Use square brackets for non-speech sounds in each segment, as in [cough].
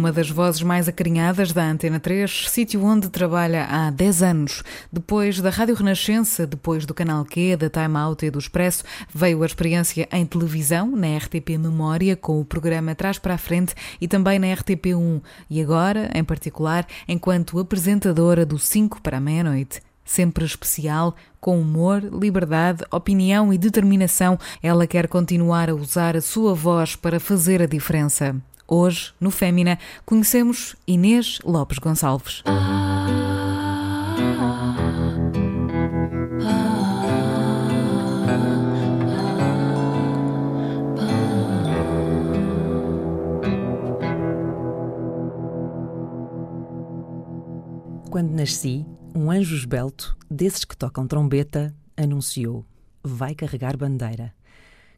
uma das vozes mais acarinhadas da Antena 3, sítio onde trabalha há 10 anos. Depois da Rádio Renascença, depois do Canal Q, da Time Out e do Expresso, veio a experiência em televisão, na RTP Memória, com o programa Trás para a Frente e também na RTP1. E agora, em particular, enquanto apresentadora do 5 para a meia-noite sempre especial, com humor, liberdade, opinião e determinação, ela quer continuar a usar a sua voz para fazer a diferença. Hoje, no Fémina, conhecemos Inês Lopes Gonçalves. Quando nasci, um anjo esbelto, desses que tocam trombeta, anunciou: vai carregar bandeira.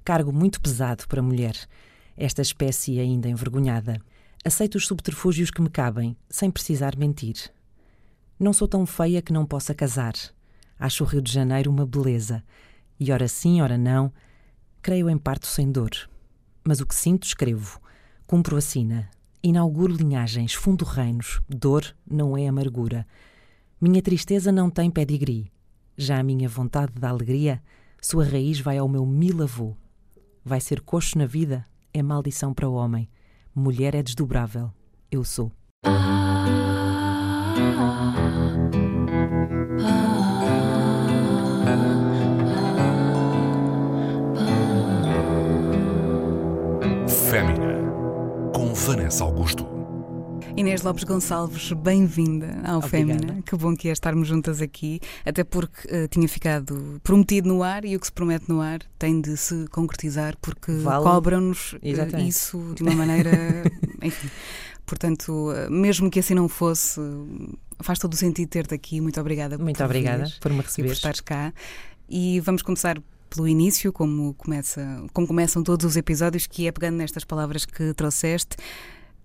Cargo muito pesado para mulher, esta espécie ainda envergonhada. Aceito os subterfúgios que me cabem, sem precisar mentir. Não sou tão feia que não possa casar. Acho o Rio de Janeiro uma beleza. E ora sim, ora não, creio em parto sem dor. Mas o que sinto, escrevo. Cumpro a sina. Inauguro linhagens, fundo reinos. Dor não é amargura. Minha tristeza não tem pedigree. Já a minha vontade da alegria, sua raiz vai ao meu mil avô. Vai ser coxo na vida, é maldição para o homem. Mulher é desdobrável. Eu sou. Fémina, com Vanessa Augusto. Inês Lopes Gonçalves, bem-vinda ao Obrigada. Fémina. Que bom que é estarmos juntas aqui, até porque eh, tinha ficado prometido no ar e o que se promete no ar tem de se concretizar porque Vale. cobram-nos Exatamente. isso de uma maneira. [laughs] enfim. Portanto, eh, mesmo que assim não fosse, faz todo o sentido ter-te aqui. Muito obrigada Muito por obrigada por me e por receber. estares cá. E vamos começar pelo início, como, começa, como começam todos os episódios, que é pegando nestas palavras que trouxeste,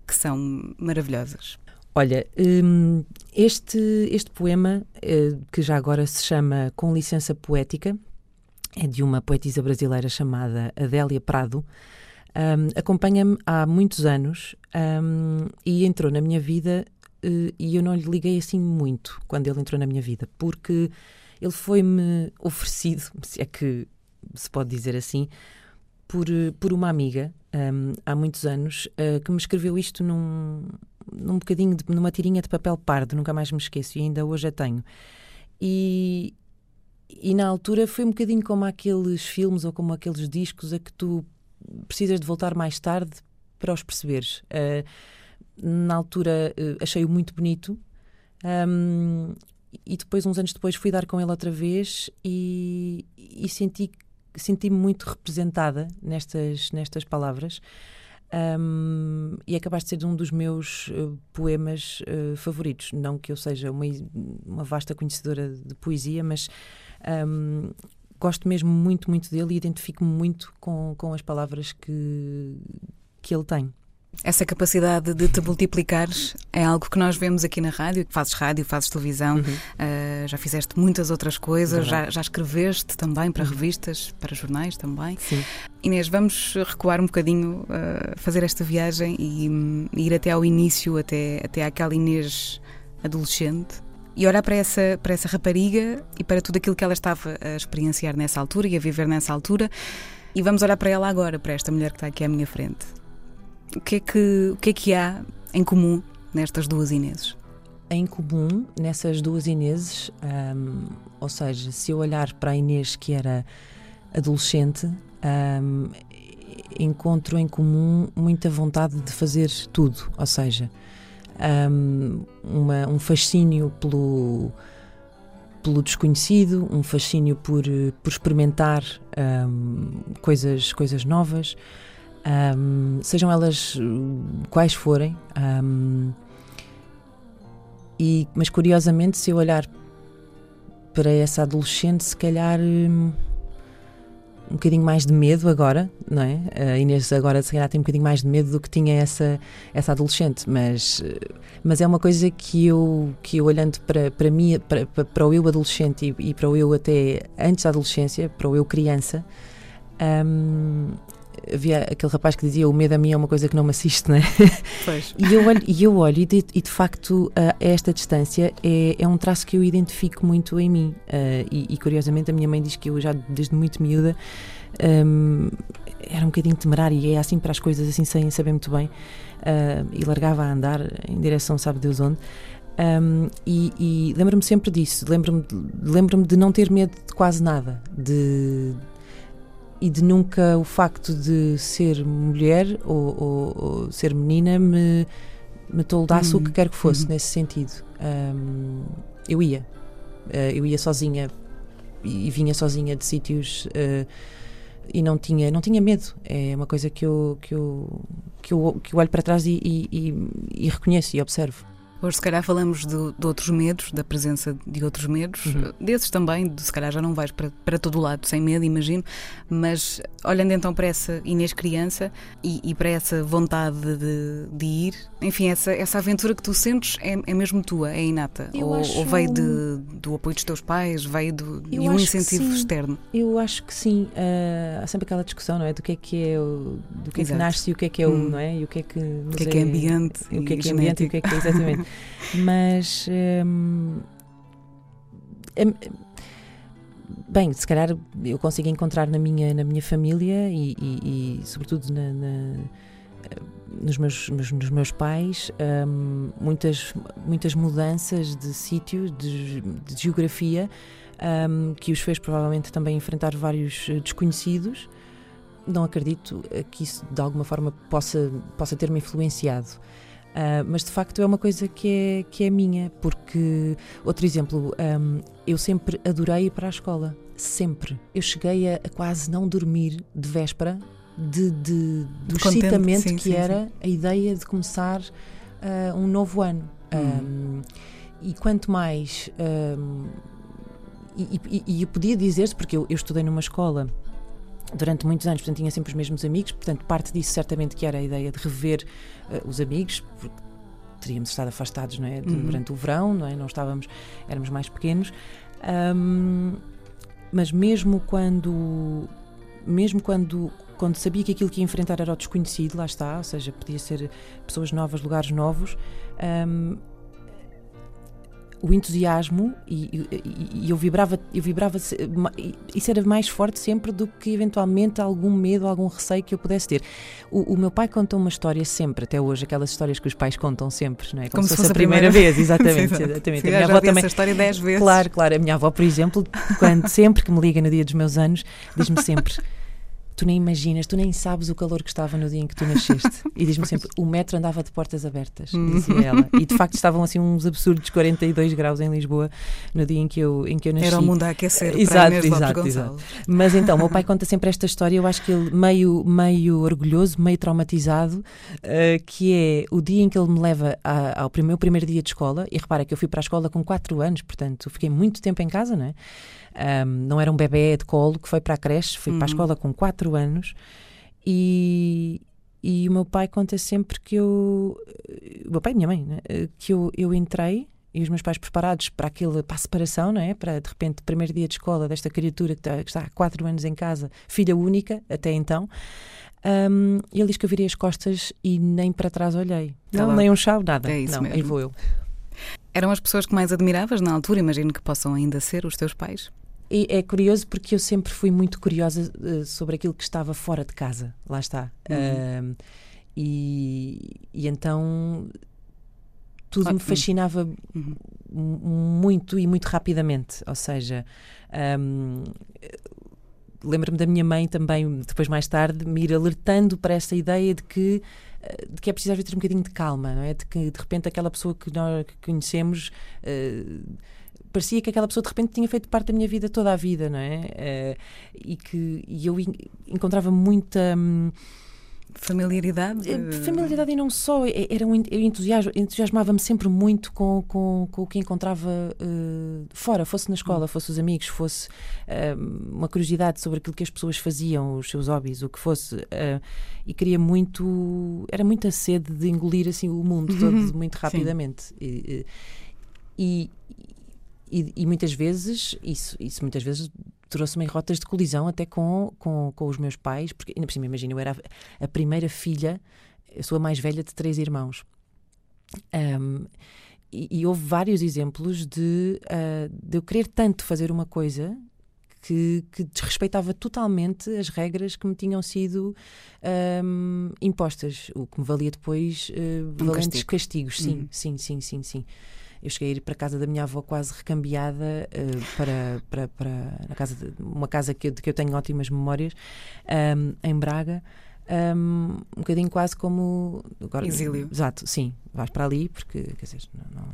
que são maravilhosas. Olha, hum, este, este poema, eh, que já agora se chama Com Licença Poética, é de uma poetisa brasileira chamada Adélia Prado. Hum, Acompanha-me há muitos anos hum, e entrou na minha vida eh, e eu não lhe liguei assim muito quando ele entrou na minha vida, porque ele foi-me oferecido, [laughs] se é que se pode dizer assim, por, eh, por uma amiga hum, há muitos anos eh, que me escreveu isto num, num bocadinho, de, numa tirinha de papel pardo, nunca mais me esqueço e ainda hoje a tenho. E, e na altura foi um bocadinho como aqueles filmes ou como aqueles discos a que tu precisas de voltar mais tarde para os perceberes. Eh, na altura eh, achei-o muito bonito. hum, e depois, uns anos depois, fui dar com ele outra vez e, e senti senti-me muito representada nestas, nestas palavras. Um, e acabaste de ser um dos meus eh, poemas eh, favoritos. Não que eu seja uma, uma vasta conhecedora de poesia, mas um, gosto mesmo muito, muito dele e identifico-me muito com, com as palavras que, que ele tem. Essa capacidade de te multiplicares é algo que nós vemos aqui na rádio. Fazes rádio, fazes televisão, ah, já fizeste muitas outras coisas, já, já escreveste também para revistas, para jornais também. Sim. Inês, vamos recuar um bocadinho, ah, fazer esta viagem e hum, ir até ao início, até, até àquela Inês adolescente. E olhar para essa, para essa rapariga e para tudo aquilo que ela estava a experienciar nessa altura e a viver nessa altura. E vamos olhar para ela agora, para esta mulher que está aqui à minha frente. O que é que, o que, é que há em comum nestas duas Ineses? em comum nessas duas Ineses, hum, ou seja, se eu olhar para a Inês que era adolescente, hum, encontro em comum muita vontade de fazer tudo, ou seja, hum, uma- um fascínio pelo, pelo desconhecido, um fascínio por, por experimentar hum, coisas, coisas novas, hum, sejam elas hum, quais forem. hum, e, mas curiosamente, se eu olhar para essa adolescente, se calhar hum, um bocadinho mais de medo agora, não é? A Inês agora se calhar tem um bocadinho mais de medo do que tinha essa, essa adolescente, mas, eh, mas é uma coisa que eu, que eu olhando para, para mim, para, para, o eu adolescente e, e para o eu até antes da adolescência, para o eu criança, hum, havia aquele rapaz que dizia o medo a mim é uma coisa que não me assiste, né? Pois. [laughs] e eu olho, e, eu olho e, de, e de facto a, esta distância é, é um traço que eu identifico muito em mim. Uh, e, e, curiosamente a minha mãe diz que eu já desde muito miúda um, era um bocadinho temerária e é assim para as coisas, assim sem saber muito bem. Uh, e largava a andar em direção, sabe Deus onde. Um, e, e lembro-me sempre disso, lembro-me lembro de não ter medo de quase nada, de, e de nunca o facto de ser mulher ou, ou, ou ser menina me, me toldasse uhum. o que quer que fosse uhum. nesse sentido. Um, eu ia, uh, eu ia sozinha e, e vinha sozinha de sítios. Uh, e não tinha não tinha medo é uma coisa que eu que eu que eu, que eu olho para trás e, e, e reconheço e observo Hoje, se calhar, falamos de, de, outros medos, da presença de outros medos, uhum. desses também, de, se calhar já não vais para, para todo lado sem medo, imagino, mas olhando então para essa Inês criança e, e para essa vontade de, de, ir, enfim, essa, essa aventura que tu sentes é, é mesmo tua, é inata? ou, acho... ou, veio de, do apoio dos teus pais, veio do, de um incentivo externo? Eu acho que sim. Uh, há sempre aquela discussão, não é? Do que é que é o, do que é que nasce e o que é que é o, hum. não é? E o que é que, o que, é, que é ambiente. O que é que é ambiente e o que é que é exatamente. Mas. Hum, bem, se calhar eu consigo encontrar na minha, na minha família e, e, e sobretudo na, na, nos, meus, nos meus pais um, muitas, muitas mudanças de sítio, de, de geografia, um, que os fez provavelmente também enfrentar vários desconhecidos. Não acredito que isso de alguma forma possa, possa ter-me influenciado. Uh, mas de facto é uma coisa que é, que é minha, porque, outro exemplo, um, eu sempre adorei ir para a escola, sempre. Eu cheguei a, a quase não dormir de véspera de, de, do excitamento que sim, era sim. a ideia de começar uh, um novo ano. Hum. Um, e quanto mais. Um, e, e, e, eu podia dizer-se, porque eu, eu estudei numa escola durante muitos anos, portanto tinha sempre os mesmos amigos, portanto parte disso certamente que era a ideia de rever uh, os amigos, porque teríamos estado afastados não é, uhum. durante o verão, não é? Não estávamos, éramos mais pequenos, um, mas mesmo quando, mesmo quando quando sabia que aquilo que ia enfrentar era o desconhecido, lá está, ou seja, podia ser pessoas novas, lugares novos, um, o entusiasmo e, e, e, eu vibrava, eu vibrava, isso era mais forte sempre do que eventualmente algum medo, algum receio que eu pudesse ter. O, o meu pai conta uma história sempre, até hoje, aquelas histórias que os pais contam sempre, não é? Como, Como se, fosse a primeira, primeira vez, exatamente. [laughs] Sim, exatamente. Sim, a minha avó também. essa história dez vezes. Claro, claro. A minha avó, por exemplo, quando sempre que me liga no dia dos meus anos, diz-me sempre tu nem imaginas, tu nem sabes o calor que estava no dia em que tu nasceste. [laughs] E diz-me sempre, o metro andava de portas abertas, hum. dizia ela. E de facto estavam assim uns absurdos 42 graus em Lisboa no dia em que eu, em que eu nasci. Era o mundo a aquecer exato, para exato, exato. Mas então, meu pai [laughs] conta sempre esta história, eu acho que ele meio, meio orgulhoso, meio traumatizado, uh, que é o dia em que ele me leva a, ao meu primeiro dia de escola, e repara que eu fui para a escola com 4 anos, portanto fiquei muito tempo em casa, não é? Um, não era um bebê de colo que foi para a creche, fui uhum. para a uhum. escola com 4 anos e, e o meu pai conta sempre que eu. O meu pai e minha mãe, né? que eu, eu entrei e os meus pais preparados para aquele para a separação, não é? Para de repente, primeiro dia de escola desta criatura que está, que está há 4 anos em casa, filha única até então. Um, ele diz que eu virei as costas e nem para trás olhei. Tá não, nem um chave, nada. É isso não, mesmo. aí vou eu. Eram as pessoas que mais admiravas na altura, imagino que possam ainda ser os teus pais? E é curioso porque eu sempre fui muito curiosa uh, sobre aquilo que estava fora de casa. Lá está. Uhum. Uh, e, e, então tudo me fascinava uhum. muito e muito rapidamente. Ou seja, um, lembro-me da minha mãe também, depois mais tarde, me ir alertando para essa ideia de que eh, de que é preciso ter um bocadinho de calma, não é? De que de repente aquela pessoa que nós conhecemos uh, parecia que aquela pessoa de repente tinha feito parte da minha vida toda a vida, não é? Uh, e que e eu encontrava muita. Um, Familiaridade? Eh, familiaridade e não só, era um, eu entusiasmo, entusiasmava-me sempre muito com, com, com o que encontrava uh, fora, fosse na escola, hum. fosse os amigos, fosse uh, uma curiosidade sobre aquilo que as pessoas faziam, os seus hobbies, o que fosse, uh, e queria muito, era muita sede de engolir assim o mundo todo uhum. muito rapidamente. E, e, e, e, muitas vezes, isso, isso muitas vezes trouxe-me em rotas de colisão até com, com, com os meus pais, porque ainda por cima, imagina, eu era a, a primeira filha, eu sou a mais velha de três irmãos. Um, e, e, houve vários exemplos de, uh, de eu querer tanto fazer uma coisa que, que, desrespeitava totalmente as regras que me tinham sido um, impostas, o que me valia depois uh, um valentes castigo. castigos. Sim, uhum. sim, sim, sim, sim. Eu cheguei a ir para a casa da minha avó quase recambiada uh, para, para, para na casa de, uma casa que eu, de que eu tenho ótimas memórias, um, em Braga. Um, um bocadinho quase como. Agora, Exílio. Exato, sim. Vais para ali porque, quer dizer, não, não,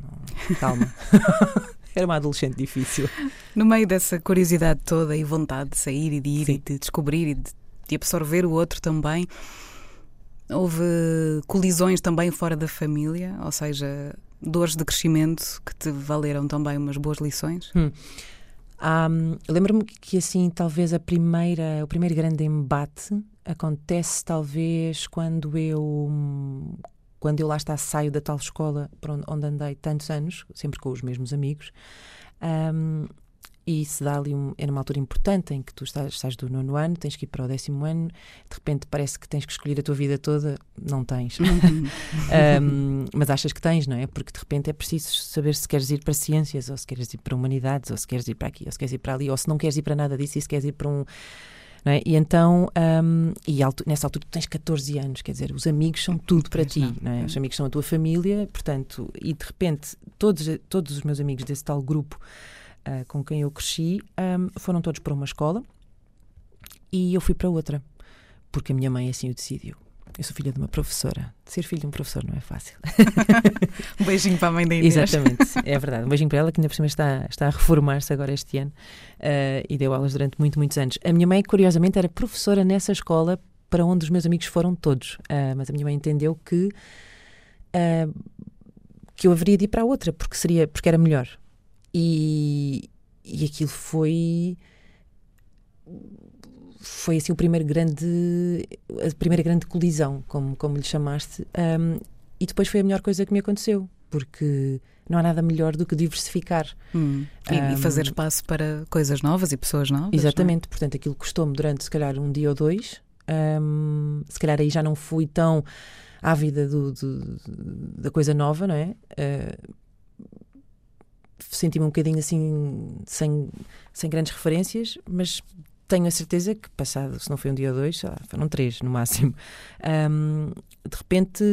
não calma. [laughs] Era uma adolescente difícil. No meio dessa curiosidade toda e vontade de sair e de ir sim. e de descobrir e de, de absorver o outro também, houve colisões também fora da família, ou seja, dores de crescimento que te valeram também umas boas lições? Hum. Um, Lembro-me que assim talvez a primeira, o primeiro grande embate acontece talvez quando eu quando eu lá está saio da tal escola onde andei tantos anos, sempre com os mesmos amigos, um, e se dá ali um, é numa altura importante em que tu estás, estás do nono ano, tens que ir para o décimo ano, de repente parece que tens que escolher a tua vida toda, não tens. um, uhum. [laughs] mas achas que tens, não é? Porque de repente é preciso saber se queres ir para ciências, ou se queres ir para humanidades, ou se queres ir para aqui, ou se queres ir para ali, ou se não queres ir para nada disso e se queres ir para um. É? E então, um, e nessa altura tu tens 14 anos, quer dizer, os amigos são tudo para ti, não é? os amigos são a tua família, portanto, e de repente todos, todos os meus amigos desse tal grupo uh, com quem eu cresci um, foram todos para uma escola e eu fui para outra, porque a minha mãe assim o decidiu. Eu sou filha de uma professora. Ser filho de um professor não é fácil. [laughs] um beijinho para a mãe da Inês. Exatamente, é verdade. Um beijinho para ela, que ainda por cima está, está a reformar-se agora este ano uh, e deu aulas durante muito, muitos anos. A minha mãe, curiosamente, era professora nessa escola para onde os meus amigos foram todos. Uh, mas a minha mãe entendeu que, uh, que eu haveria de ir para a outra, porque, seria, porque era melhor. E, e aquilo foi foi assim o primeiro grande a primeira grande colisão como como lhe chamaste um, e depois foi a melhor coisa que me aconteceu porque não há nada melhor do que diversificar hum. e, um, e, fazer espaço para coisas novas e pessoas novas é? exatamente portanto aquilo custou-me durante se calhar um dia ou dois um, se calhar aí já não fui tão ávida do, do, da coisa nova não é uh, senti-me um bocadinho assim, sem, sem grandes referências, mas tenho a certeza que, passado, se não foi um dia ou dois, foram três no máximo, um, de repente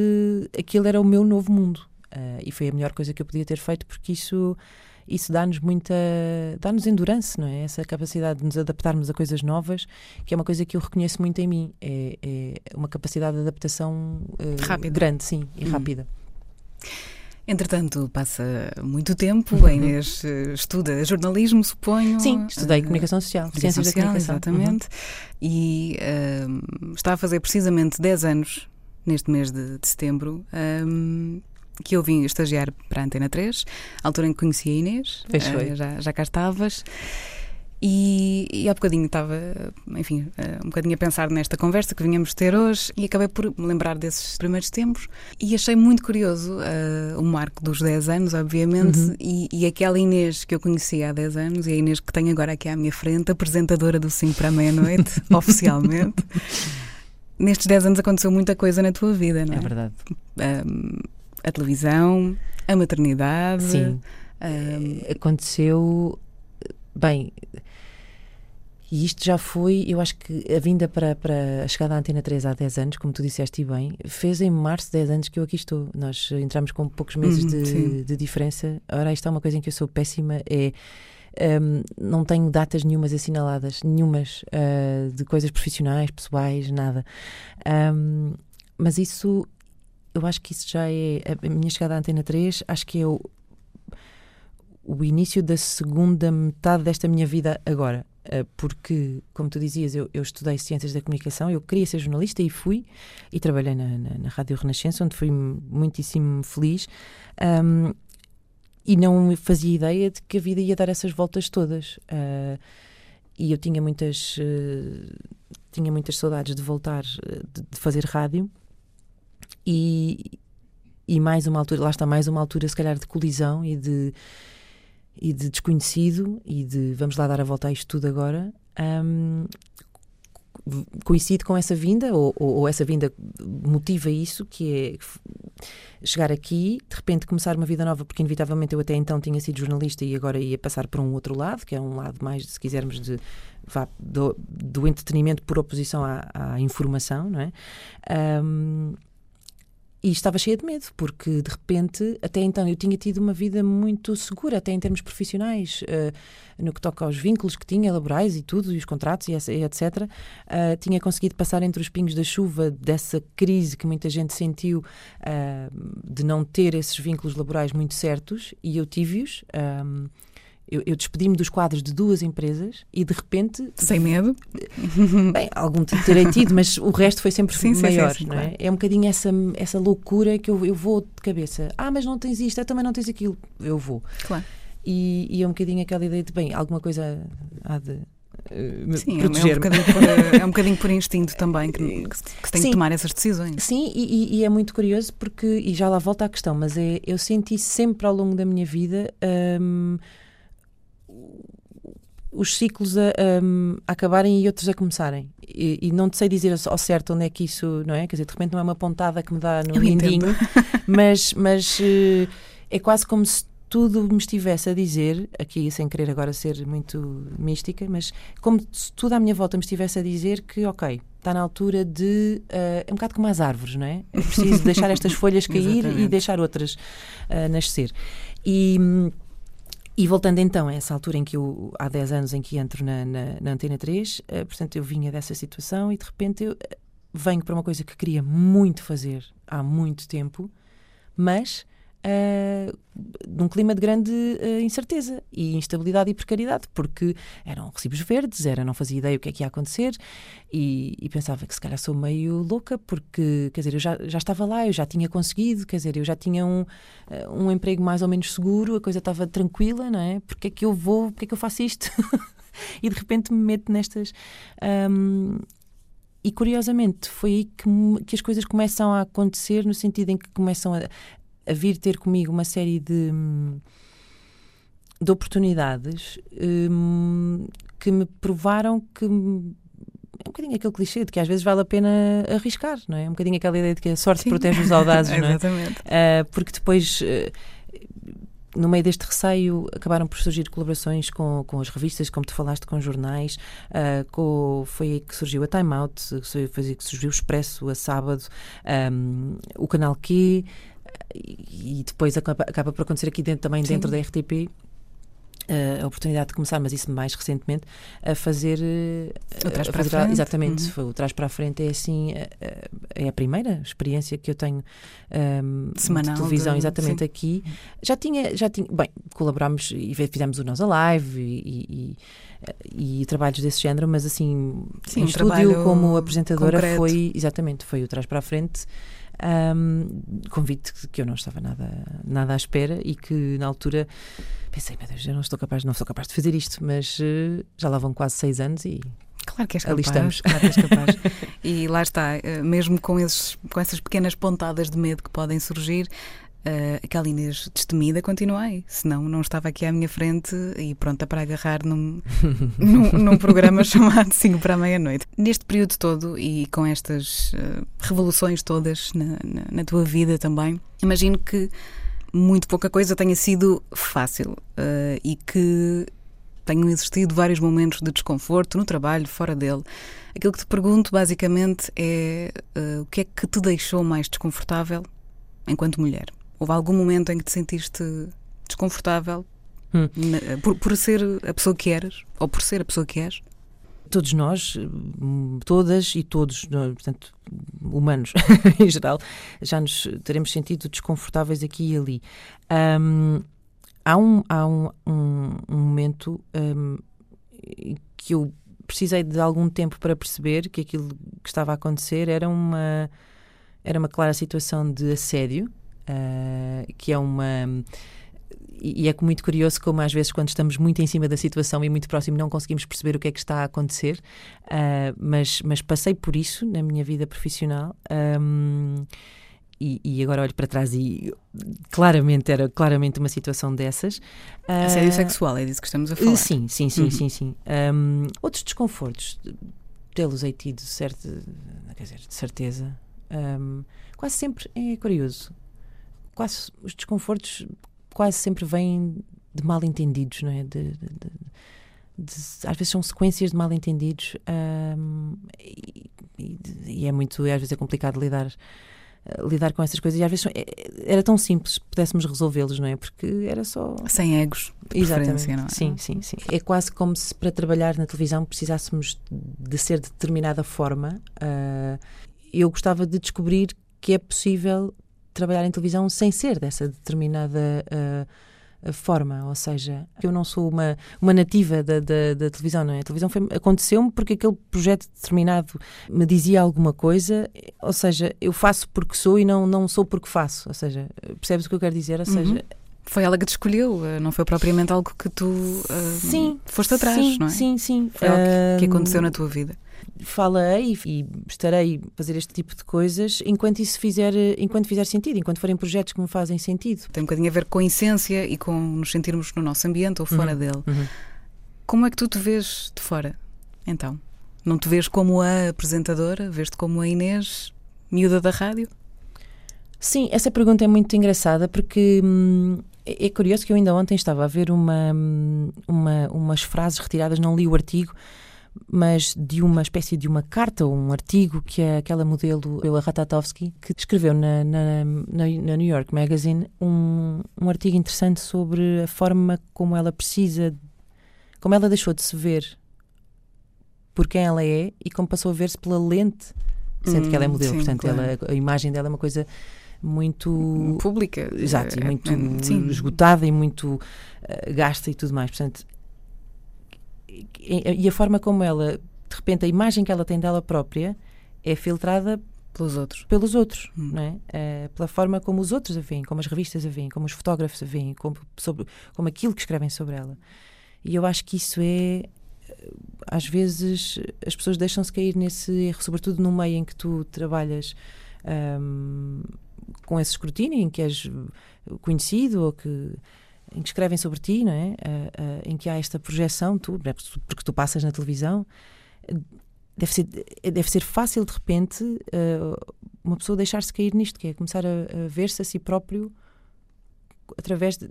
aquilo era o meu novo mundo. Uh, e foi a melhor coisa que eu podia ter feito, porque isso, isso dá-nos muita. dá-nos endurance, não é? Essa capacidade de nos adaptarmos a coisas novas, que é uma coisa que eu reconheço muito em mim. É, é uma capacidade de adaptação uh, grande, sim, e hum. rápida. Entretanto, passa muito tempo, a Inês eh, estuda jornalismo, suponho. Sim, estudei uh, comunicação social, comunicação ciências social, da comunicação. Exatamente. Uhum. E uh, está a fazer precisamente 10 anos, neste mês de, de setembro, um, que eu vim estagiar para a Antena 3, altura em que conheci a Inês. Uh, já, já cá estavas. E, e há bocadinho estava, enfim, eh, um bocadinho a pensar nesta conversa que vinhamos ter hoje e acabei por me lembrar desses primeiros tempos e achei muito curioso uh, o marco dos 10 anos, obviamente, uhum. e, e, aquela Inês que eu conhecia há 10 anos e a Inês que tenho agora aqui à minha frente, apresentadora do 5 para a meia-noite, [laughs] oficialmente. Nestes 10 anos aconteceu muita coisa na tua vida, não é? É verdade. Um, a televisão, a maternidade. Sim. Um, aconteceu. Bem, e isto já foi, eu acho que a vinda para, para a chegada à Antena 3 há 10 anos, como tu disseste bem, fez em março 10 anos que eu aqui estou. Nós entramos com poucos meses uhum, de, de, diferença. Ora, isto é uma coisa em que eu sou péssima, é um, não tenho datas nenhumas assinaladas, nenhumas uh, de coisas profissionais, pessoais, nada. Um, mas isso, eu acho que isso já é. A minha chegada à Antena 3, acho que é o, o início da segunda metade desta minha vida agora. Eh, porque, como tu dizias, eu, eu, estudei Ciências da Comunicação, eu queria ser jornalista e fui, e trabalhei na, na, na Rádio Renascença, onde fui muitíssimo feliz, um, e não fazia ideia de que a vida ia dar essas voltas todas. Uh, e eu tinha muitas, uh, tinha muitas saudades de voltar, de, de fazer rádio, e, e mais uma altura, lá está mais uma altura, se calhar, de colisão e de e de desconhecido e de vamos lá dar a volta a isto tudo agora. Um, coincide com essa vinda, ou, ou, ou, essa vinda motiva isso, que é chegar aqui, de repente começar uma vida nova, porque inevitavelmente eu até então tinha sido jornalista e agora ia passar para um outro lado, que é um lado mais, se quisermos, de, vá, do, do entretenimento por oposição à, à informação, não é? Um, e estava cheia de medo, porque de repente, até então, eu tinha tido uma vida muito segura, até em termos profissionais, uh, no que toca aos vínculos que tinha, laborais e tudo, e os contratos e etc. Uh, eh, tinha conseguido passar entre os pingos da chuva dessa crise que muita gente sentiu uh, de não ter esses vínculos laborais muito certos, e eu tive-os. Eu, eu despedi-me dos quadros de duas empresas e de repente. Sem medo? [laughs] Bem, algum terei tido, mas o resto foi sempre sim, maior, sim, sim, não é? Claro. É um bocadinho essa, essa loucura que eu, eu vou de cabeça. Ah, mas não tens isto, ah, também não tens aquilo. Eu vou. Claro. E, e é um bocadinho aquela ideia de, bem, alguma coisa há de. Uh, Sim, é um, bocadinho por, é um bocadinho por instinto também que, [laughs] que tem Sim. que tomar essas decisões. Sim, e, e, é muito curioso porque, e já lá volta à questão, mas é, eu senti sempre ao longo da minha vida um, os ciclos a, a, acabarem e outros a começarem. E, e, não te sei dizer ao certo onde é que isso, não é? Quer dizer, de repente não é uma pontada que me dá no lindinho, [laughs] mas, mas uh, é quase como se tudo me estivesse a dizer, aqui sem querer agora ser muito mística, mas como se tudo à minha volta me estivesse a dizer que, ok, está na altura de. Uh, é um bocado como as árvores, não é? É preciso [laughs] deixar estas folhas cair e deixar outras uh, nascer. E. E voltando então a essa altura em que eu, há 10 anos em que entro na, na, na Antena 3, uh, eh, portanto eu vinha dessa situação e de repente eu uh, venho para uma coisa que queria muito fazer há muito tempo, mas uh, num clima de grande uh, incerteza e instabilidade e precariedade, porque eram recibos verdes, era, não fazia ideia o que é que ia acontecer e, e, pensava que se calhar sou meio louca, porque, quer dizer, eu já, já estava lá, eu já tinha conseguido, quer dizer, eu já tinha um, uh, um emprego mais ou menos seguro, a coisa estava tranquila, não é? Porque é que eu vou, porque é que eu faço isto? [laughs] e de repente me meto nestas. Um, e curiosamente foi aí que, que, as coisas começam a acontecer no sentido em que começam a, a vir ter comigo uma série de, de oportunidades um, que me provaram que é um bocadinho aquele clichê de que às vezes vale a pena arriscar, não é? Um bocadinho aquela ideia de que a sorte Sim. protege os audazes, [laughs] não é? Exatamente. Uh, porque depois. Uh, no meio deste receio acabaram por surgir colaborações com, com as revistas, como tu falaste, com jornais, uh, com, foi aí que surgiu a Time Out, foi aí que surgiu o Expresso, a Sábado, um, o Canal Q, e depois acaba, acaba por acontecer aqui dentro, também Sim. dentro da RTP a oportunidade de começar, mas isso mais recentemente, a fazer. O trás para a frente. Exatamente, uhum. o trás para a frente é assim, é a primeira experiência que eu tenho um, Semanal de televisão, de... exatamente Sim. aqui. Já tinha, já tinha, bem, colaborámos e fizemos o Nós Alive e, e, e, trabalhos desse género, mas assim, Sim, um estúdio como apresentadora concreto. foi, exatamente, foi o trás para a frente um, convite que eu não estava nada, nada à espera e que na altura pensei, meu Deus, eu não estou capaz, não sou capaz de fazer isto, mas uh, já lá vão quase seis anos e Claro que és capaz. Ali estamos. Claro que és capaz. [laughs] e lá está, eh, mesmo com, esses, com essas pequenas pontadas de medo que podem surgir, uh, aquela Inês destemida continua aí. Senão não estava aqui à minha frente e pronta para agarrar num, [laughs] num, num, programa chamado 5 para a meia-noite. Neste período todo e com estas uh, revoluções todas na, na, na, tua vida também, imagino que muito pouca coisa tenha sido fácil uh, e que tenham existido vários momentos de desconforto no trabalho, fora dele. Aquilo que te pergunto basicamente é uh, o que é que te deixou mais desconfortável enquanto mulher? Houve algum momento em que te sentiste desconfortável hum. por, por ser a pessoa que eras ou por ser a pessoa que és? todos nós, todas e todos, portanto, humanos [laughs] em geral, já nos teremos sentido desconfortáveis aqui e ali. Um, há um, há um, um, um momento um, que eu precisei de algum tempo para perceber que aquilo que estava a acontecer era uma, era uma clara situação de assédio uh, que é uma. E é muito curioso como às vezes quando estamos muito em cima da situação e muito próximo não conseguimos perceber o que é que está a acontecer, uh, mas, mas passei por isso na minha vida profissional um, e, e, agora olho para trás e claramente era claramente uma situação dessas. Assédio uh, sexual, é disso que estamos a falar. Sim, sim, sim, uhum. sim, sim. Um, outros desconfortos, tê-los aí tido, certo, quer dizer, de certeza, um, quase sempre é curioso. Quase os desconfortos quase sempre vêm de mal entendidos, não é? De, de, de, às vezes são sequências de mal entendidos um, e, e, e, é muito, às vezes é complicado lidar uh, lidar com essas coisas e às vezes é, era tão simples pudéssemos resolvê-los, não é? Porque era só sem egos, exatamente, não é? Sim, sim, sim. É quase como se para trabalhar na televisão precisássemos de ser de determinada forma. Uh, eu gostava de descobrir que é possível trabalhar em televisão sem ser dessa determinada uh, forma, ou seja, eu não sou uma, uma nativa da, da, da televisão, não é? A televisão aconteceu-me porque aquele projeto determinado me dizia alguma coisa, ou seja, eu faço porque sou e não, não sou porque faço, ou seja, percebes o que eu quero dizer? Ou uhum. seja, foi ela que te escolheu, eh, não foi propriamente algo que tu uh, sim, foste atrás, sim, não é? Sim, sim. Foi algo que, que aconteceu na tua vida falarei e estarei a fazer este tipo de coisas enquanto isso fizer, enquanto fizer sentido, enquanto forem projetos que me fazem sentido. Tem um bocadinho a ver com a essência e com nos sentirmos no nosso ambiente ou fora uhum, dele. Uhum. Como é que tu te vês de fora, então? Não te vês como a apresentadora? Vês-te como a Inês, miúda da rádio? Sim, essa pergunta é muito engraçada porque hum, é curioso que eu ainda ontem estava a ver uma, hum, uma, umas frases retiradas, não li o artigo, mas de uma espécie de uma carta ou um artigo que é aquela modelo, a Ratatovsky, que escreveu na, na, na, New York Magazine um, um artigo interessante sobre a forma como ela precisa, como ela deixou de se ver por quem ela é e como passou a ver-se pela lente, sendo hum, que ela é hum, modelo. Sim, Portanto, claro. ela, a imagem dela é uma coisa muito pública, exato, é, muito é, esgotada e muito uh, gasta e tudo mais. Portanto, e a forma como ela, de repente, a imagem que ela tem dela própria é filtrada pelos outros, pelos outros hum. não é? é? pela forma como os outros a veem, como as revistas a veem, como os fotógrafos a veem, como, sobre, como aquilo que escrevem sobre ela. E eu acho que isso é. Às vezes as pessoas deixam-se cair nesse erro, sobretudo no meio em que tu trabalhas um, com esse escrutínio, em que és conhecido ou que em que escrevem sobre ti, não é? Uh, uh, em que há esta projeção, tu, porque tu passas na televisão, deve ser, deve ser fácil de repente uh, uma pessoa deixar-se cair nisto, que é começar a, a ver-se a si próprio através de,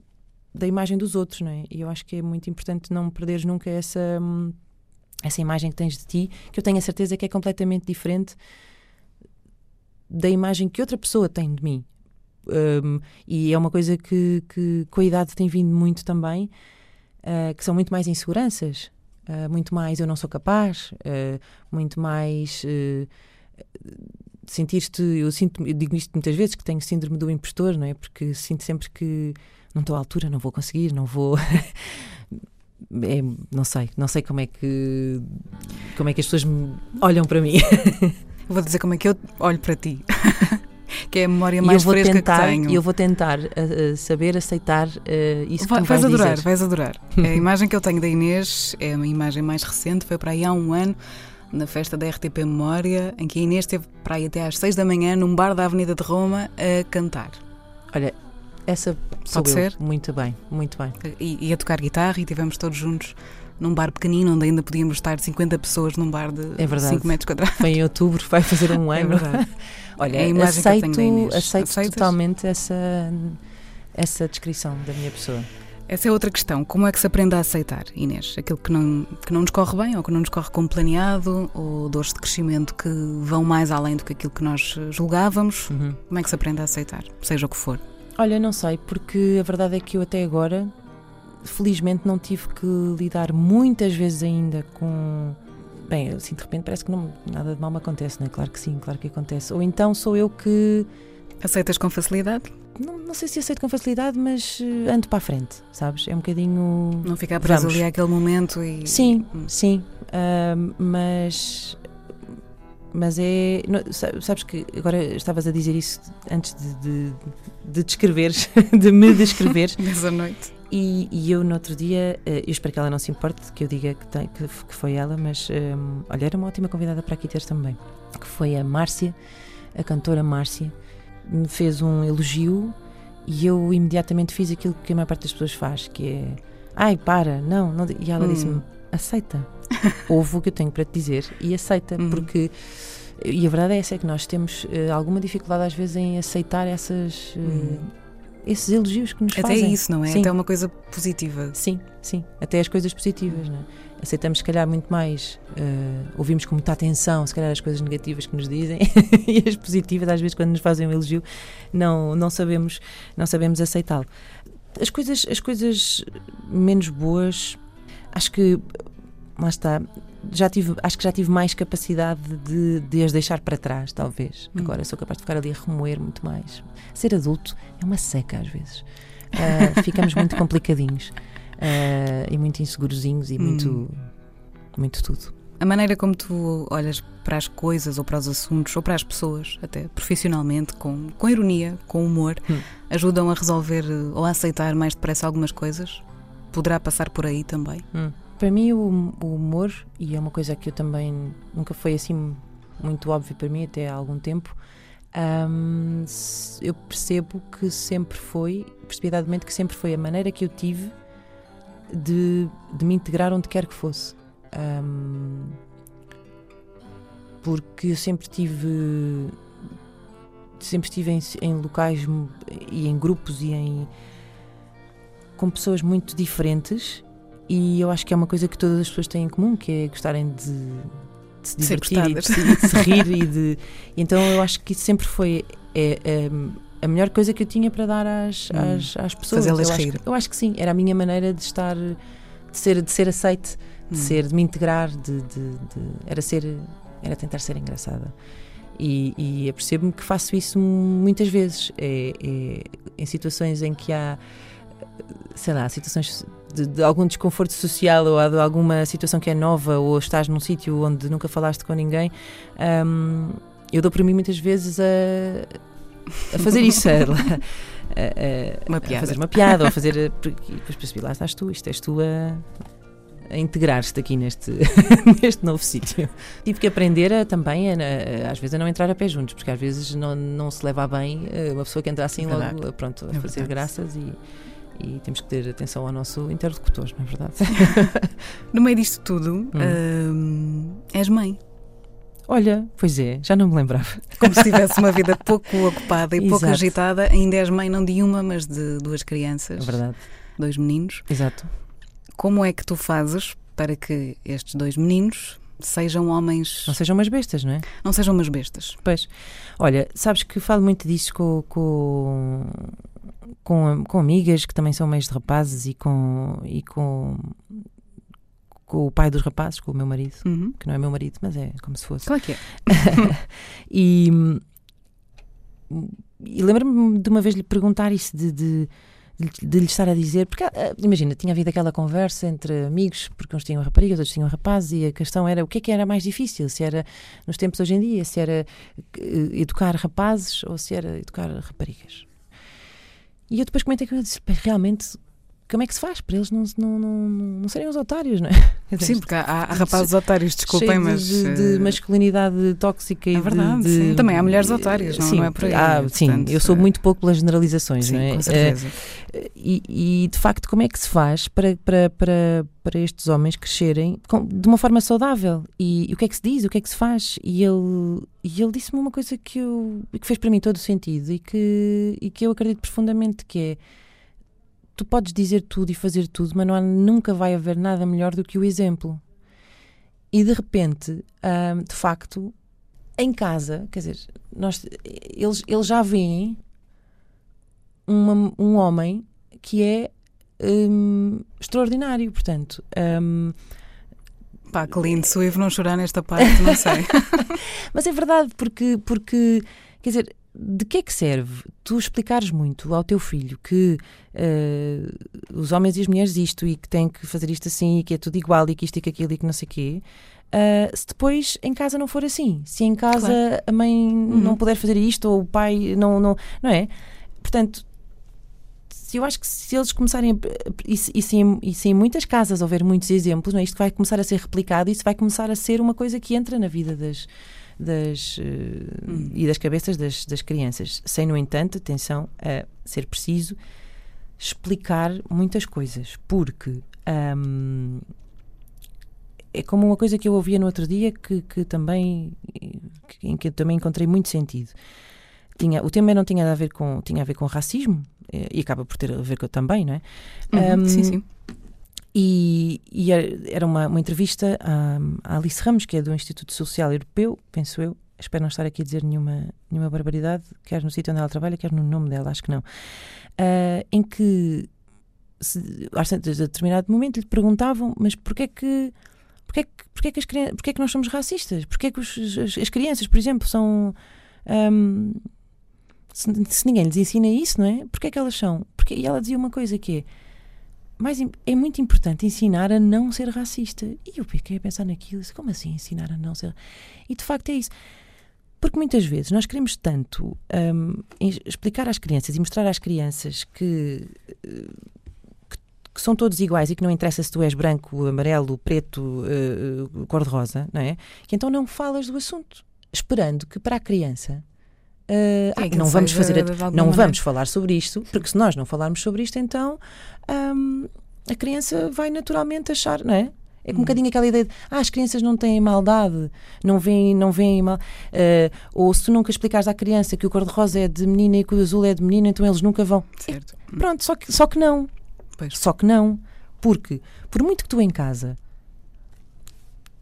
da imagem dos outros, não é? E eu acho que é muito importante não perderes nunca essa, essa imagem que tens de ti, que eu tenho a certeza que é completamente diferente da imagem que outra pessoa tem de mim. Um, e é uma coisa que, que com a idade tem vindo muito também, uh, que são muito mais inseguranças, uh, muito mais eu não sou capaz, uh, muito mais sentir-te, eu sinto, eu digo isto muitas vezes que tenho síndrome do impostor, não é? Porque sinto sempre que não estou à altura, não vou conseguir, não vou [laughs] é, não sei, não sei como é que como é que as pessoas olham para mim. [laughs] vou dizer como é que eu olho para ti. [laughs] que é a memória mais fresca tentar, que tenho. E eu vou tentar uh, saber aceitar uh, isso Vai, que vais, vais adorar, dizer. vais adorar. [laughs] a imagem que eu tenho da Inês é uma imagem mais recente, foi para aí há um ano, na festa da RTP Memória, em que a Inês esteve para aí até às seis da manhã num bar da Avenida de Roma a cantar. Olha, essa Pode eu. ser? Muito bem, muito bem. E, e a tocar guitarra e tivemos todos juntos num bar pequenino, onde ainda podíamos estar 50 pessoas num bar de é 5 metros quadrados. Foi em outubro, vai fazer um [laughs] ano. É verdade. [laughs] Olha, é aceito, aceito totalmente essa, essa descrição da minha pessoa. Essa é outra questão. Como é que se aprende a aceitar, Inês? Aquilo que não, que não nos corre bem ou que não nos corre como planeado, ou dores de crescimento que vão mais além do que aquilo que nós julgávamos. Uhum. Como é que se aprende a aceitar, seja o que for? Olha, não sei, porque a verdade é que eu até agora felizmente não tive que lidar muitas vezes ainda com. Bem, assim de repente parece que não, nada de mal me acontece, não é? Claro que sim, claro que acontece. Ou então sou eu que. Aceitas com facilidade? Não, não sei se aceito com facilidade, mas eh, ando para a frente, sabes? É um bocadinho. Não ficar preso ali àquele momento e. Sim, hum. sim. Uh, mas mas é. Sabes que agora estavas a dizer isso antes de, de, de descreveres, [laughs] de me descreveres. [laughs] Nessa noite. E, e, eu no outro dia, eh, eu espero que ela não se importe que eu diga que, tem, que, que foi ela, mas um, ehm, olha, era uma ótima convidada para aqui ter também, que foi a Márcia, a cantora Márcia, me fez um elogio e eu imediatamente fiz aquilo que a maior parte das pessoas faz, que é ai, para, não, não e ela Hum. disse-me, aceita. [laughs] Ouve o que eu tenho para te dizer e aceita, Hum. porque e a verdade é essa, é que nós temos eh, alguma dificuldade às vezes em aceitar essas, eh, Hum. Esses elogios que nos Até fazem. isso, não é? Sim. Até uma coisa positiva. Sim, sim. Até as coisas positivas, não é? Aceitamos, se calhar, muito mais, eh, ouvimos com muita atenção, se calhar, as coisas negativas que nos dizem [laughs] e as positivas, às vezes, quando nos fazem um elogio, não, não sabemos, não sabemos aceitá-lo. As coisas, as coisas menos boas, acho que, lá está, já tive, acho que já tive mais capacidade de, de as deixar para trás, talvez. Hum. Agora sou capaz de ficar ali a remoer muito mais. Ser adulto é uma seca, às vezes. [laughs] Ah, ficamos muito complicadinhos. Ah, e muito insegurozinhos e Hum. muito, muito tudo. A maneira como tu olhas para as coisas ou para os assuntos ou para as pessoas, até profissionalmente, com, com ironia, com humor, Hum. ajudam a resolver ou a aceitar mais depressa algumas coisas? Poderá passar por aí também? Para mim, o, o humor, e é uma coisa que eu também nunca foi assim muito óbvio para mim até há algum tempo, se- eu percebo que sempre foi, percebidamente, que sempre foi a maneira que eu tive de, de me integrar onde quer que fosse. Ahm, porque eu sempre tive. Sempre estive em, em locais e em grupos e em. com pessoas muito diferentes e eu acho que é uma coisa que todas as pessoas têm em comum, que é gostarem de, de se De divertir e de, se- e de se rir e de. [laughs] Então eu acho que isso sempre foi é, é, a melhor coisa que eu tinha para dar às, Hum. às, às pessoas. Fazê-las acho, rir. que- eu acho que sim, era a minha maneira de estar, de ser, de ser aceite, de Hum. ser, de me integrar, de, de- de- era ser, era tentar ser engraçada. E, e eu percebo-me que faço isso muitas vezes. É, é em situações em que há, sei lá, situações de, de algum desconforto social ou de alguma situação que é nova ou estás num sítio onde nunca falaste com ninguém, hum, eu dou para mim muitas vezes a, a fazer isso. A, [laughs] a- a- Uma a piada. fazer uma piada ou a fazer. E depois percebi, lá estás tu, isto és tu a, a integrar-te aqui neste, [laughs] neste novo sítio. Tive que aprender a, também, a, a- às vezes, a não entrar a pé juntos, porque às vezes não, não se leva a bem eh, uma pessoa que entra assim É logo pronto, a É fazer verdade. graças e. E temos que ter atenção ao nosso interlocutor, não é verdade? [laughs] No meio disto tudo, Hum. hum, és mãe. Olha, pois é, já não me lembrava. Como se tivesse uma vida pouco ocupada e pouco Exato. agitada. Ainda és mãe não de uma, mas de duas É crianças, verdade. dois meninos. Exato. Como é que tu fazes para que estes dois meninos sejam homens, Não sejam umas bestas, não é? não sejam umas bestas? Pois. Olha, sabes que falo muito disso com, com, com, com amigas que também são mães de rapazes e com, e com, com o pai dos rapazes, com o meu marido, Uhum. que não é meu marido, mas é como se fosse. Claro que é. [laughs] E, e lembro-me de uma vez lhe perguntar isso, de, de, de, lhe estar a dizer, porque ah, imagina, tinha havido aquela conversa entre amigos, porque uns tinham raparigas, outros tinham rapazes, e a questão era o que é que era mais difícil, se era nos tempos hoje em dia, se era eh, educar rapazes ou se era educar raparigas. E eu depois comentei com ele, disse, "Pá, realmente, como é que se faz para eles não, não, não, não serem os otários, não é? [laughs] Sim, porque há, há rapazes otários, desculpem, mas. de, de eh, masculinidade tóxica e É verdade, de, de- sim. Também há mulheres otárias, não- sim, não é por aí, há- sim, portanto, eu sou eh, muito pouco pelas generalizações, Sim, não é? com certeza. Eh, E, e, de facto, como é que se faz para, para, para, para estes homens crescerem de uma forma saudável? E, e o que é que se diz? O que é que se faz? E ele, e ele disse-me uma coisa que, eu, que fez para mim todo o sentido e que, e que eu acredito profundamente que é tu podes dizer tudo e fazer tudo, mas não há, nunca vai haver nada melhor do que o exemplo. E de repente, de facto, em casa, quer dizer, nós, eles, eles já veem uma- um homem que é hum, extraordinário, portanto. hum, Pá, que lindo, se o Ivo não chorar nesta parte, não sei. [laughs] mas é verdade, porque, porque, quer dizer, de que é que serve tu explicares muito ao teu filho que eh, os homens e as mulheres isto e que têm que fazer isto assim e que é tudo igual e que isto e que aquilo e que não sei o quê, eh, se depois em casa não for assim, se em casa Claro. a mãe não Uhum. puder fazer isto ou o pai não, não, não é? Portanto, se eu acho que se eles começarem, e, se- e, se, em- e se em muitas casas houver muitos exemplos, não é? isto vai começar a ser replicado e isso vai começar a ser uma coisa que entra na vida das, das, uh, e das cabeças das, das crianças, sem, no entanto, atenção a ser preciso explicar muitas coisas, porque um, é como uma coisa que eu ouvia no outro dia que, que também que, em que eu também encontrei muito sentido. Tinha, o tema não tinha a ver com tinha a ver com racismo eh, e acaba por ter a ver com também, não é? Uhum, um, sim, sim. E, e era uma, uma entrevista à, à, Alice Ramos, que é do Instituto Social Europeu, penso eu. Espero não estar aqui a dizer nenhuma, nenhuma barbaridade, quer no sítio onde ela trabalha, quer no nome dela, acho que não. Uh, em que, se, a determinado momento, lhe perguntavam: Mas porquê que. Porquê, porquê, que, as, que nós somos racistas? Porquê que os, as, as, crianças, por exemplo, são. Um, se, se, ninguém lhes ensina isso, não é? Porquê que elas são? E ela dizia uma coisa que é mais, é muito importante ensinar a não ser racista. E eu fiquei a pensar naquilo, como assim ensinar a não ser E de facto é isso. Porque muitas vezes nós queremos tanto um, explicar às crianças e mostrar às crianças que, que, que, são todos iguais e que não interessa se tu és branco, amarelo, preto, uh, cor-de-rosa, não é? Que então não falas do assunto, esperando que para a criança Uh, ah, não vamos fazer, a, não vamos falar sobre isto, porque se nós não falarmos sobre isto, então um, a criança vai naturalmente achar, não é? É um uhum. bocadinho aquela ideia de ah, as crianças não têm maldade, não veem, não veem mal. Uh, ou se tu nunca explicares à criança que o cor-de-rosa é de menina e que o azul é de menina, então eles nunca vão. Certo. É, pronto, só que, só que não. Pois. Só que não. Porque, por muito que tu em casa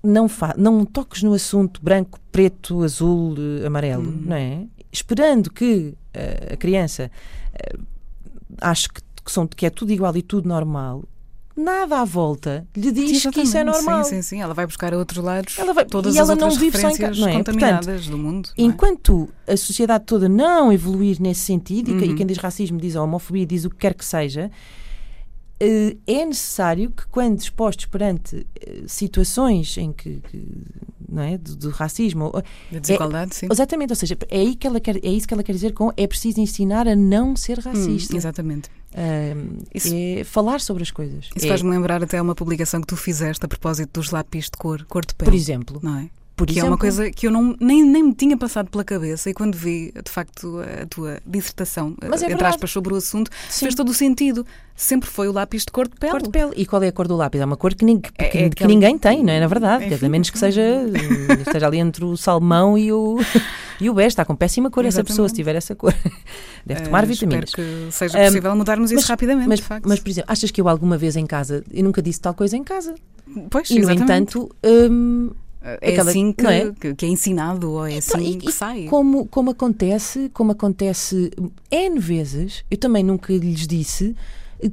não, fa não toques no assunto branco, preto, azul, amarelo, hum. não é? Esperando que uh, a criança uh, ache que, que, são, que é tudo igual e tudo normal, nada à volta lhe diz que isso é normal. Sim, sim, sim. Ela vai buscar a outros lados ela vai, todas e ela as não vive só em não é? contaminadas Portanto, do mundo. É? Enquanto a sociedade toda não evoluir nesse sentido, uhum. e, quem diz racismo diz a homofobia, diz o que quer que seja, eh, é necessário que, quando expostos perante situações em que, que não é? De, de racismo. De desigualdade, é, sim. Exatamente, ou seja, é, aí que ela quer, é isso que ela quer dizer com é preciso ensinar a não ser racista. Hum, exatamente. isso, é falar sobre as coisas. Isso é, faz-me lembrar até uma publicação que tu fizeste a propósito dos lápis de cor, cor de pele. Por exemplo. Não é? Por que exemplo, é uma coisa que eu não, nem, nem me tinha passado pela cabeça e quando vi, de facto, a tua dissertação, é entre verdade. aspas, sobre o assunto, Sim. fez todo o sentido. Sempre foi o lápis de cor de pele. Cor de pele. E qual é a cor do lápis? É uma cor que, ninguém, que, é, é que ninguém tem, não é? Na verdade, Enfim, a menos que seja, [laughs] esteja ali entre o salmão e o, [laughs] e o bege. Está com péssima cor Exatamente. essa pessoa, se tiver essa cor. [laughs] Deve tomar uh, vitaminas. Espero que seja possível um, mudarmos isso mas, rapidamente, mas, mas, por exemplo, achas que eu alguma vez em casa, eu nunca disse tal coisa em casa? Pois, e, no exatamente. entanto... Um, é Aquela, assim que é? Que, que, é? ensinado ou é assim e, que sai. Como, como acontece, como acontece N vezes, eu também nunca lhes disse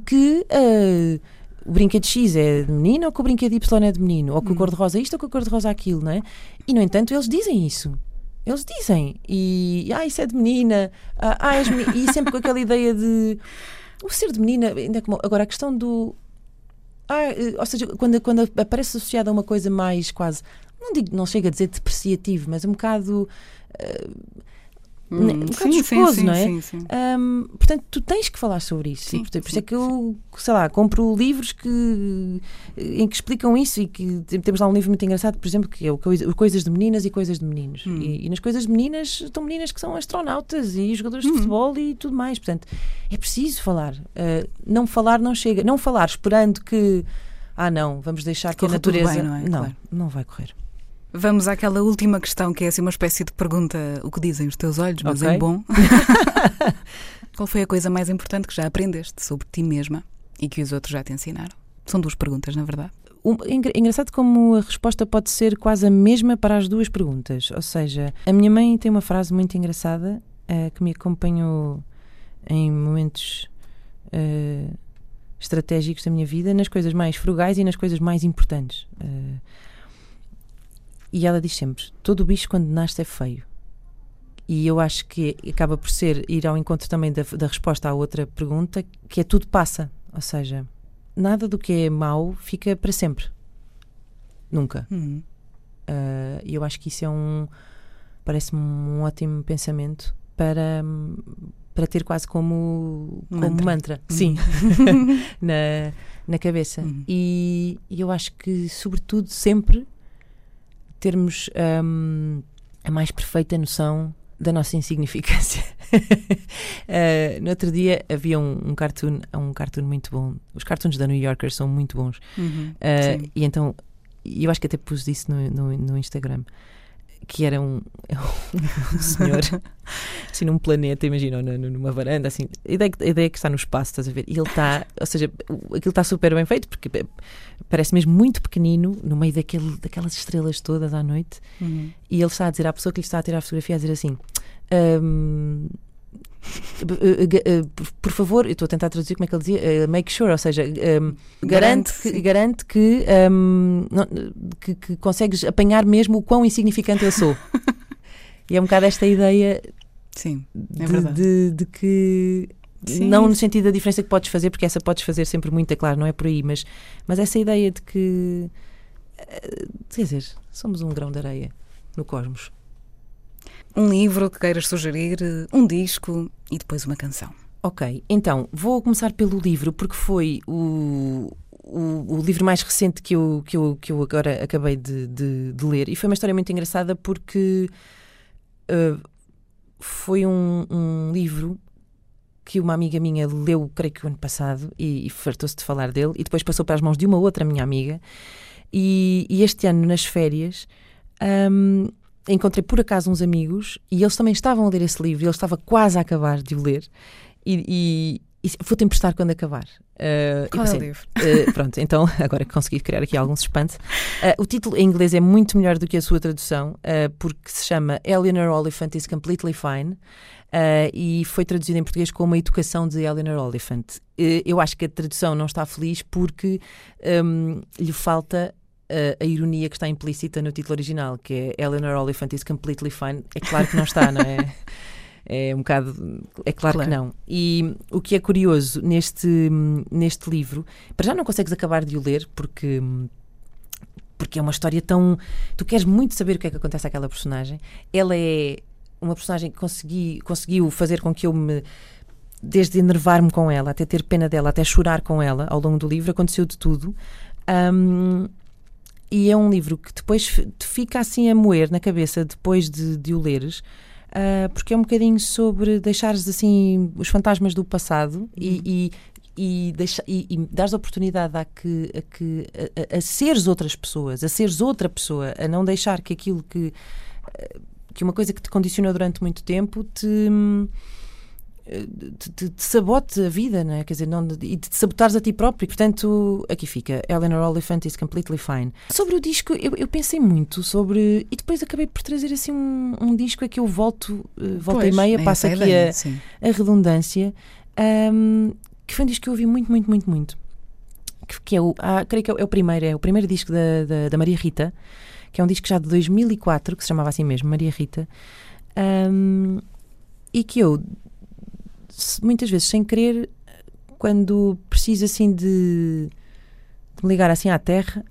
que uh, o brinquedo X é de menino ou que o brinquedo Y é de menino, ou que hum. o cor-de-rosa é isto ou que o cor-de-rosa é aquilo, não é? E no entanto eles dizem isso. Eles dizem. E ah, isso é de menina, ah, ah és menina. e sempre com aquela ideia de o ser de menina, ainda é como, agora a questão do ah, eh, ou seja, quando, quando aparece associada a uma coisa mais quase não digo, não chega a dizer depreciativo, mas um bocado. Uh, hum, um bocado sim, não é? Sim, sim. Um, portanto, tu tens que falar sobre isso. Sim, por isso é que eu, sei lá, compro livros que, em que explicam isso e que temos lá um livro muito engraçado, por exemplo, que é o Coisas de Meninas e Coisas de Meninos. Hum. E, e, nas Coisas de Meninas estão meninas que são astronautas e jogadores hum. de futebol e tudo mais. Portanto, é preciso falar. Uh, não falar não chega. Não falar esperando que, ah, não, vamos deixar que Corre a natureza. Bem, não, é? não, claro. não vai correr. Vamos àquela última questão, que é assim uma espécie de pergunta: o que dizem os teus olhos, mas okay. em bom. [laughs] Qual foi a coisa mais importante que já aprendeste sobre ti mesma e que os outros já te ensinaram? São duas perguntas, na verdade. É engraçado como a resposta pode ser quase a mesma para as duas perguntas. Ou seja, a minha mãe tem uma frase muito engraçada uh, que me acompanhou em momentos uh, estratégicos da minha vida, nas coisas mais frugais e nas coisas mais importantes. Uh, e ela diz sempre: todo bicho quando nasce é feio. E eu acho que acaba por ser ir ao encontro também da, da resposta à outra pergunta, que é tudo passa. Ou seja, nada do que é mau fica para sempre. Nunca. Uhum. Uh, e eu acho que isso é um. Parece-me um ótimo pensamento para, para ter quase como, como mantra. mantra. Uhum. Sim. [laughs] [laughs] na, na cabeça. Uhum. E, e eu acho que, sobretudo, sempre termos um, a mais perfeita noção da nossa insignificância. uh, [laughs] no outro dia havia um, um, cartoon, um cartoon muito bom. Os cartoons da New Yorker são muito bons. Uhum, uh, e então, eu acho que até pus isso no, no, no Instagram que era um, [laughs] um senhor [laughs] assim num planeta, imagina, numa varanda, assim, a ideia, a ideia é que está no espaço, estás a ver? E ele está, ou seja, aquilo está super bem feito, porque parece mesmo muito pequenino, no meio daquele, daquelas estrelas todas à noite, uhum. e ele está a dizer à pessoa que lhe está a tirar a fotografia, a dizer assim. Um, por favor, eu estou a tentar traduzir como é que ele dizia, make sure, ou seja, um, garante, que, garante que, um, não, que, que, consegues apanhar mesmo o quão insignificante eu sou. [laughs] e é um bocado esta ideia Sim, é de, de, de, que Sim. não no sentido da diferença que podes fazer, porque essa podes fazer sempre muito, é claro, não é por aí, mas, mas essa ideia de que eh, quer dizer, somos um grão de areia no cosmos um livro que queiras sugerir, um disco e depois uma canção. Ok, então vou começar pelo livro porque foi o, o, o, livro mais recente que eu, que eu, que eu agora acabei de, de, de ler e foi uma história muito engraçada porque uh, foi um, um, livro que uma amiga minha leu, creio que o ano passado, e, e fartou-se de falar dele, e depois passou para as mãos de uma outra minha amiga. E, e este ano, nas férias, um, encontrei por acaso uns amigos e eles também estavam a ler esse livro e ele estava quase a acabar de o ler e, e, e vou-te emprestar quando acabar. Uh, Qual pensei, é o livro? Uh, pronto, então [laughs] agora consegui criar aqui algum suspense. Uh, o título em inglês é muito melhor do que a sua tradução, uh, porque se chama Eleanor Oliphant is Completely Fine. e foi traduzido em português como A Educação de Eleanor Oliphant. eu acho que a tradução não está feliz porque um, lhe falta a, a, ironia que está implícita no título original, que é Eleanor Oliphant is completely fine. É claro que não está, não é? [laughs] É um bocado. É claro, claro, que não. E o que é curioso neste, neste livro, para já não consegues acabar de o ler, porque. Porque é uma história tão. Tu queres muito saber o que é que acontece àquela personagem. Ela é uma personagem que consegui, conseguiu fazer com que eu me desde enervar-me com ela, até ter pena dela, até chorar com ela ao longo do livro, aconteceu de tudo. Um, e é um livro que depois te fica assim a moer na cabeça depois de, de o leres, uh, porque é um bocadinho sobre deixares assim os fantasmas do passado uhum. e, e, e, deixa, e, e dares oportunidade a que, a, que a, a, seres outras pessoas, a seres outra pessoa, a não deixar que aquilo que que uma coisa que te condicionou durante muito tempo te de, de, de, sabote a vida, né? quer dizer, não e de te sabotares a ti próprio. Portanto, aqui fica. Eleanor Oliphant is completely fine. Sobre o disco, eu, eu pensei muito sobre. E depois acabei por trazer assim um, um disco a que eu volto, uh, volta pois, e meia, passa aqui ideia, a, a, redundância, um, que foi um disco que eu ouvi muito, muito, muito, muito. Que, que é o. Ah, creio que é o primeiro, é o primeiro disco da, da, da Maria Rita, que é um disco já de 2004, que se chamava assim mesmo, Maria Rita. Um, e que eu muitas vezes sem querer, quando preciso assim de, de me ligar assim à terra,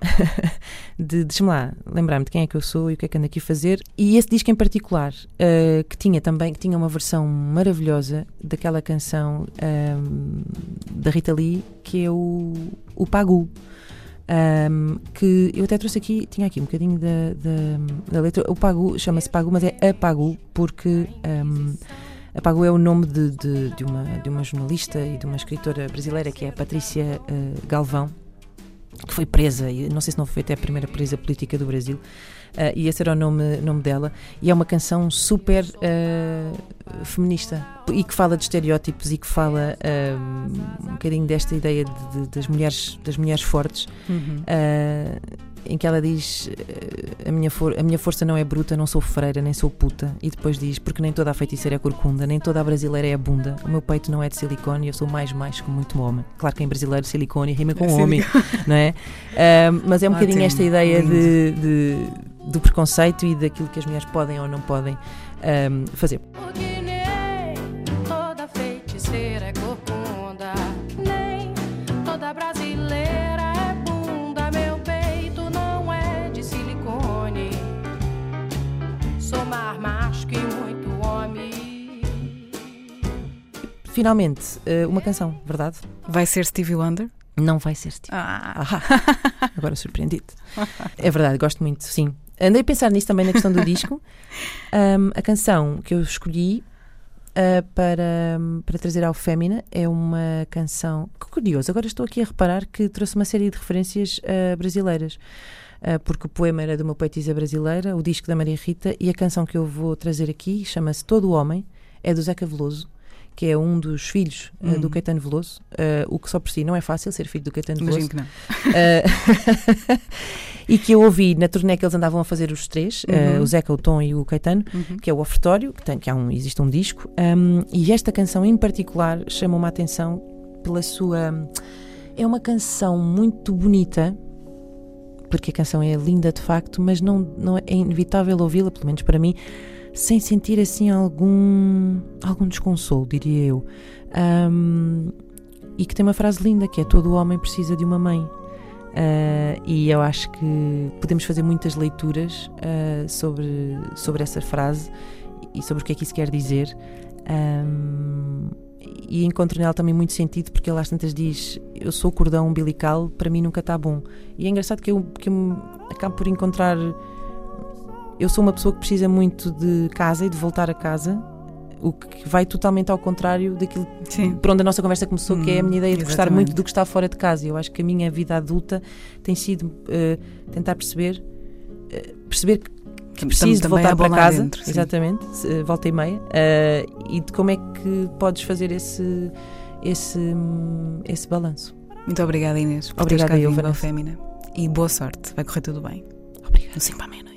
[laughs] de deixa-me lá lembrar-me de quem é que eu sou e o que é que ando aqui a fazer. E esse disco em particular, uh, que tinha também, que tinha uma versão maravilhosa daquela canção um, da Rita Lee, que é o, o Pagu. Um, que eu até trouxe aqui, tinha aqui um bocadinho da, da, letra. O Pagu chama-se Pagu, mas é Apagu, porque um, Apago é o nome de, de, de, uma, de uma jornalista e de uma escritora brasileira que é a Patrícia uh, Galvão, que foi presa, e não sei se não foi até a primeira presa política do Brasil, uh, e esse era o nome, nome dela. E é uma canção super uh, feminista e que fala de estereótipos e que fala um bocadinho desta ideia de, de, das, mulheres, das mulheres fortes. Uhum em que ela diz eh, a minha, for a minha força não é bruta, não sou freira, nem sou puta. E depois diz, porque nem toda a feiticeira é corcunda, nem toda a brasileira é a bunda. O meu peito não é de silicone e eu sou mais mais que muito homem. Claro que em brasileiro silicone rima com é homem, [laughs] não é? Uh, mas é um bocadinho esta ideia de, de, do preconceito e daquilo que as mulheres podem ou não podem um, fazer. Finalmente, uh, uma canção, verdade? Vai ser Stevie Wonder? Não vai ser Stevie. Ah. ah [laughs] agora surpreendido. é verdade, gosto muito, sim. andei a pensar nisso também na questão do [laughs] disco. Um, a canção que eu escolhi uh, para, para trazer ao Fémina é uma canção. Que curioso, agora estou aqui a reparar que trouxe uma série de referências uh, brasileiras. Uh, porque o poema era de uma poetisa brasileira, o disco da Maria Rita, e a canção que eu vou trazer aqui chama-se Todo o Homem, é do Zeca Veloso que é um dos filhos uh, do hum. Caetano Veloso, uh, o que só por si não é fácil ser filho do Caetano Imagino Veloso. que não. [laughs] e que eu ouvi na turnê que eles andavam a fazer os três, uhum. uh, o Zeca, o Tom e o Caetano, uhum. que é o ofertório, que, tem, que há um, existe um disco, um, e esta canção em particular chamou-me a atenção pela sua. É uma canção muito bonita, porque a canção é linda de facto, mas não, não é inevitável ouvi-la, pelo menos para mim, sem sentir assim algum, algum desconsolo, diria eu. Um, e que tem uma frase linda que é todo homem precisa de uma mãe. Uh, e eu acho que podemos fazer muitas leituras uh, sobre, sobre essa frase e sobre o que é que isso quer dizer. Um, e encontro nela também muito sentido porque ele às tantas diz eu sou cordão umbilical, para mim nunca está bom. E é engraçado que eu, que eu acabo por encontrar. Eu sou uma pessoa que precisa muito de casa e de voltar a casa o que vai totalmente ao contrário daquilo Sim. por onde a nossa conversa começou, hum, que é a minha ideia de exatamente. gostar muito do que está fora de casa. Eu acho que a minha vida adulta tem sido uh, tentar perceber uh, perceber que preciso de voltar para casa, dentro, exatamente, uh, volta e meia, e de como é que podes fazer esse esse esse balanço. Muito obrigada Inês por obrigada teres cá vindo Fémina e boa sorte, vai correr tudo bem. Obrigada. No 5 para a Este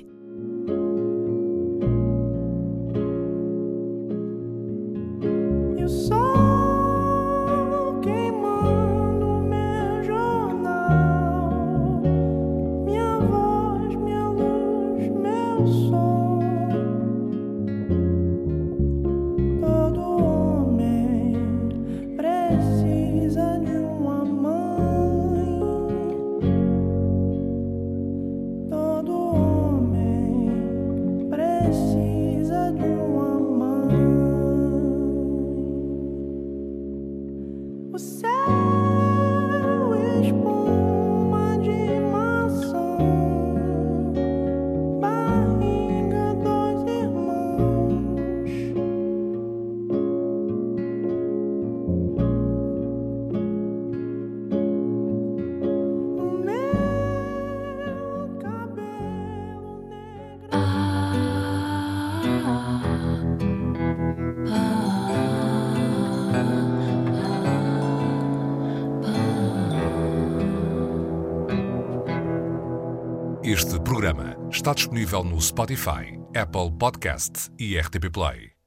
está disponível no Spotify, Apple Podcast e RTP Play.